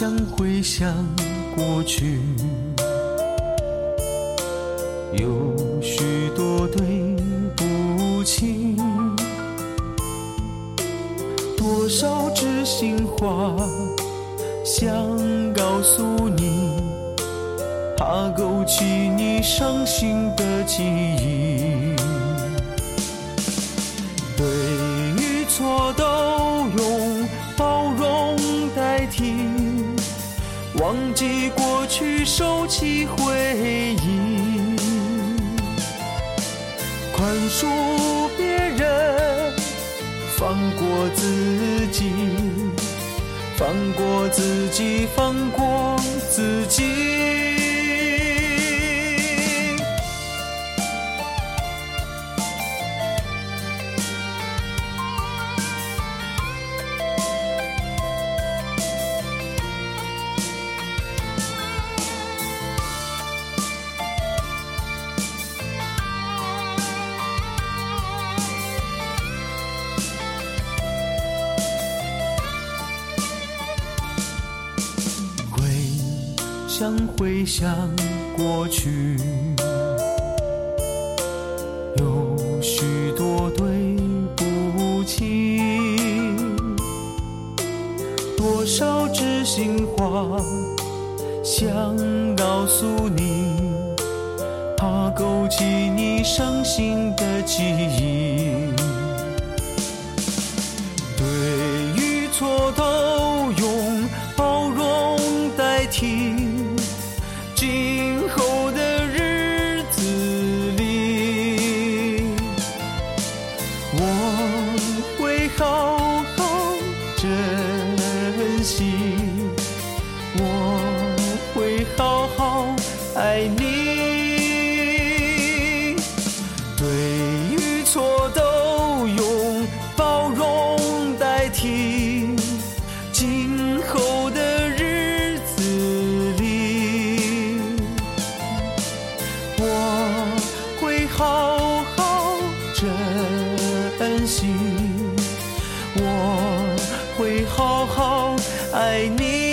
想回想过去，有许多对不起，多少知心话想告诉你，怕勾起你伤心的记忆。忘记过去，收起回忆，宽恕别人，放过自己，放过自己，放过自己。想回想过去，有许多对不起，多少知心话想告诉你，怕勾起你伤心的记忆。对与错都好好珍惜我会好好爱你对与错都用包容代替今后的日子里我会好好珍惜。会好好爱你。